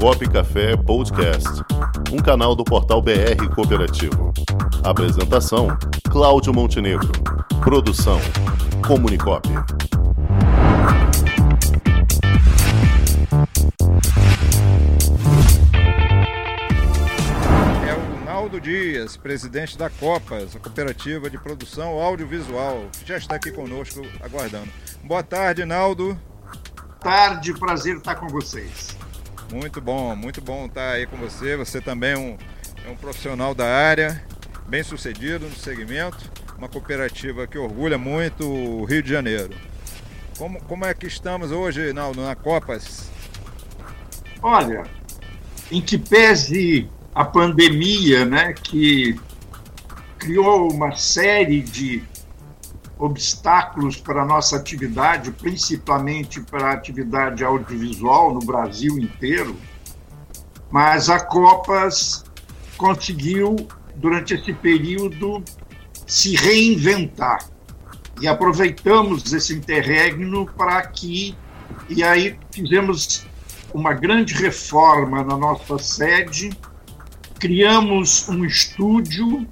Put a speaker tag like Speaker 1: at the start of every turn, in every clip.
Speaker 1: Comunicop Café Podcast, um canal do portal BR Cooperativo. Apresentação: Cláudio Montenegro. Produção: Comunicop.
Speaker 2: É o Naldo Dias, presidente da Copas, a cooperativa de produção audiovisual, que já está aqui conosco aguardando. Boa tarde, Naldo.
Speaker 3: tarde, prazer estar com vocês.
Speaker 2: Muito bom, muito bom estar aí com você. Você também é um, é um profissional da área, bem sucedido no segmento, uma cooperativa que orgulha muito o Rio de Janeiro. Como, como é que estamos hoje, Naldo, na Copas?
Speaker 3: Olha, em que pese a pandemia, né, que criou uma série de obstáculos para a nossa atividade, principalmente para a atividade audiovisual no Brasil inteiro, mas a Copas conseguiu, durante esse período, se reinventar. E aproveitamos esse interregno para que, e aí fizemos uma grande reforma na nossa sede, criamos um estúdio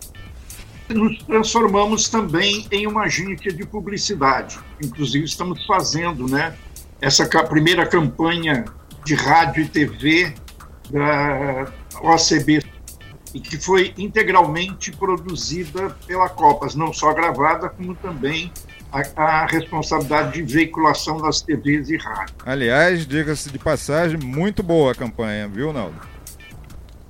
Speaker 3: nos transformamos também em uma agência de publicidade. Inclusive, estamos fazendo né, essa primeira campanha de rádio e TV da OCB, e que foi integralmente produzida pela Copas, não só gravada, como também a, a responsabilidade de veiculação das TVs e rádio.
Speaker 2: Aliás, diga-se de passagem, muito boa a campanha, viu, Naldo?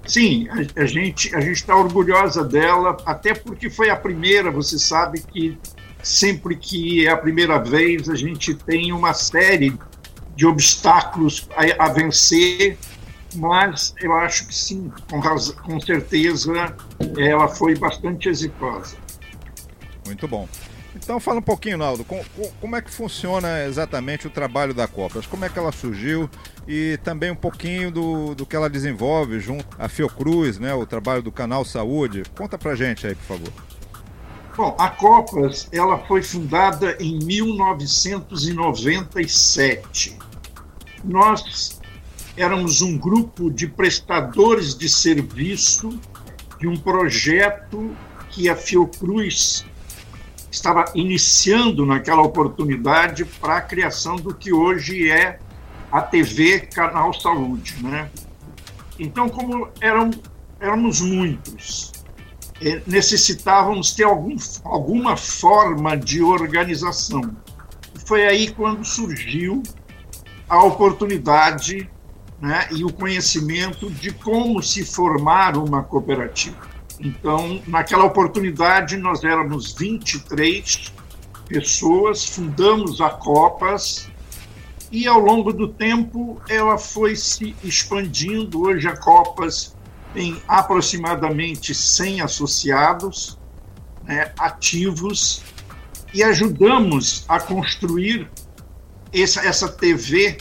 Speaker 3: Sim, a, a gente a está orgulhosa dela, até porque foi a primeira. Você sabe que sempre que é a primeira vez a gente tem uma série de obstáculos a, a vencer, mas eu acho que sim, com, com certeza ela foi bastante exitosa.
Speaker 2: Muito bom. Então fala um pouquinho, Naldo, como, como, é que funciona exatamente o trabalho da Copas? Como é que ela surgiu e também um pouquinho do, do que ela desenvolve junto à Fiocruz, né, o trabalho do Canal Saúde. Conta pra gente aí, por favor.
Speaker 3: Bom, a Copas ela foi fundada em 1997. Nós éramos um grupo de prestadores de serviço de um projeto que a Fiocruz estava iniciando naquela oportunidade para a criação do que hoje é a TV Canal Saúde, né? Então, como eram, éramos muitos, é, necessitávamos ter algum, alguma forma de organização. Foi aí quando surgiu a oportunidade né, e o conhecimento de como se formar uma cooperativa. Então, naquela oportunidade, nós éramos 23 pessoas, fundamos a Copas e ao longo do tempo ela foi se expandindo. Hoje a Copas tem aproximadamente 100 associados né, ativos e ajudamos a construir essa, essa TV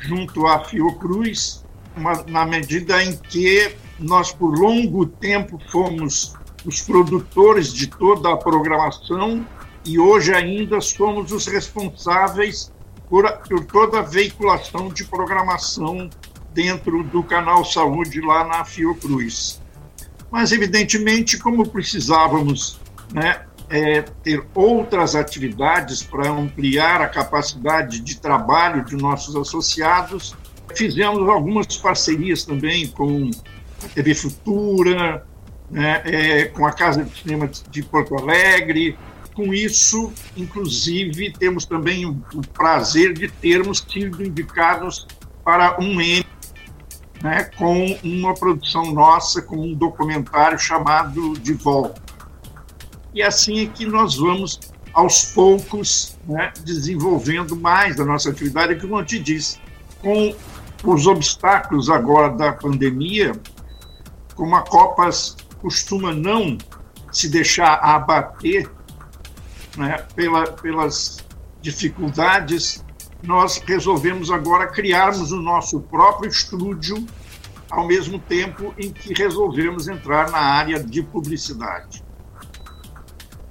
Speaker 3: junto à Fiocruz, uma, na medida em que nós por longo tempo fomos os produtores de toda a programação e hoje ainda somos os responsáveis por, por toda a veiculação de programação dentro do canal Saúde lá na Fiocruz. Mas, evidentemente, como precisávamos né, é, ter outras atividades para ampliar a capacidade de trabalho de nossos associados, fizemos algumas parcerias também com TV Futura, né, é, com a Casa de Cinema de Porto Alegre. Com isso, inclusive, temos também o, o prazer de termos sido indicados para um Emmy, né, com uma produção nossa, com um documentário chamado De Volta. E assim é que nós vamos, aos poucos, né, desenvolvendo mais a nossa atividade, como eu te disse, com os obstáculos agora da pandemia, como a Copas costuma não se deixar abater né, pela, pelas dificuldades, nós resolvemos agora criarmos o nosso próprio estúdio, ao mesmo tempo em que resolvemos entrar na área de publicidade.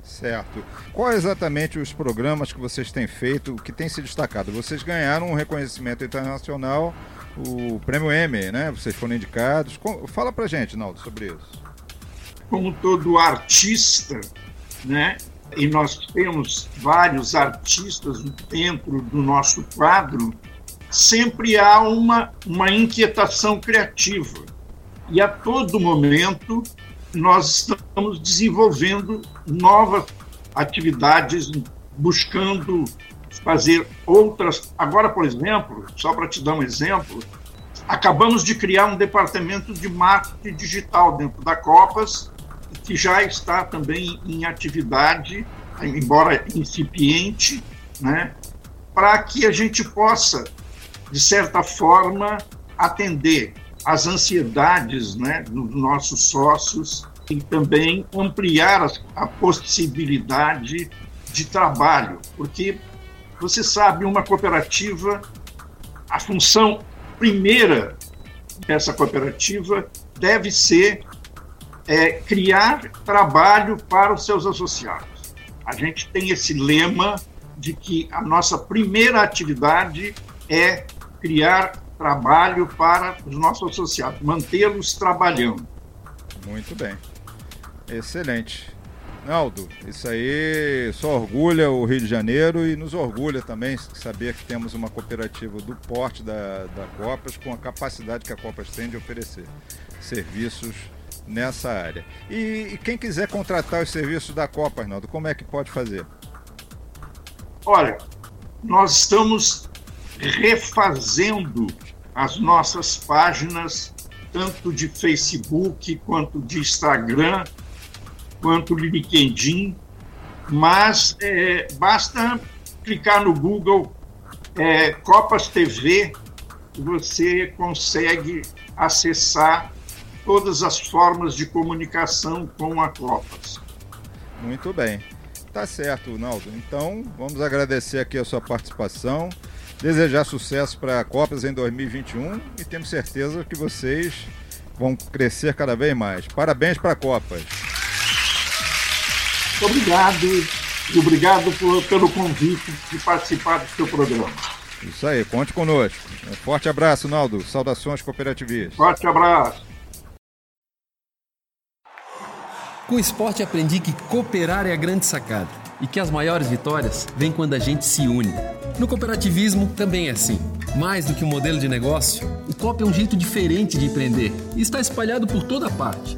Speaker 2: Certo. Quais exatamente os programas que vocês têm feito que têm se destacado? Vocês ganharam um reconhecimento internacional o prêmio M, né? Vocês foram indicados. Fala pra gente, Naldo, sobre isso.
Speaker 3: Como todo artista, né? E nós temos vários artistas dentro do nosso quadro, sempre há uma, uma inquietação criativa. E a todo momento nós estamos desenvolvendo novas atividades, buscando fazer outras. Agora, por exemplo, só para te dar um exemplo, acabamos de criar um departamento de marketing digital dentro da Copas, que já está também em atividade, embora incipiente, né, para que a gente possa, de certa forma, atender as ansiedades né, dos nossos sócios e também ampliar a possibilidade de trabalho, porque você sabe, uma cooperativa, a função primeira dessa cooperativa deve ser é, criar trabalho para os seus associados. A gente tem esse lema de que a nossa primeira atividade é criar trabalho para os nossos associados, mantê-los trabalhando.
Speaker 2: Muito bem. Excelente. Naldo, isso aí só orgulha o Rio de Janeiro e nos orgulha também saber que temos uma cooperativa do porte da, da Copas com a capacidade que a Copas tem de oferecer serviços nessa área. E, e quem quiser contratar os serviços da Copa, Arnaldo, como é que pode fazer?
Speaker 3: Olha, nós estamos refazendo as nossas páginas, tanto de Facebook quanto de Instagram quanto LinkedIn, mas é, basta clicar no Google é, Copas TV você consegue acessar todas as formas de comunicação com a Copas.
Speaker 2: Muito bem. Tá certo, Naldo. Então, vamos agradecer aqui a sua participação, desejar sucesso para a Copas em 2021 e temos certeza que vocês vão crescer cada vez mais. Parabéns para a Copas.
Speaker 3: Obrigado e obrigado por, pelo convite de participar do seu programa.
Speaker 2: Isso aí, conte conosco. Um forte abraço, Naldo. Saudações cooperativistas.
Speaker 3: Forte abraço.
Speaker 4: Com o esporte aprendi que cooperar é a grande sacada e que as maiores vitórias vêm quando a gente se une. No cooperativismo também é assim. Mais do que um modelo de negócio, o COP é um jeito diferente de empreender e está espalhado por toda parte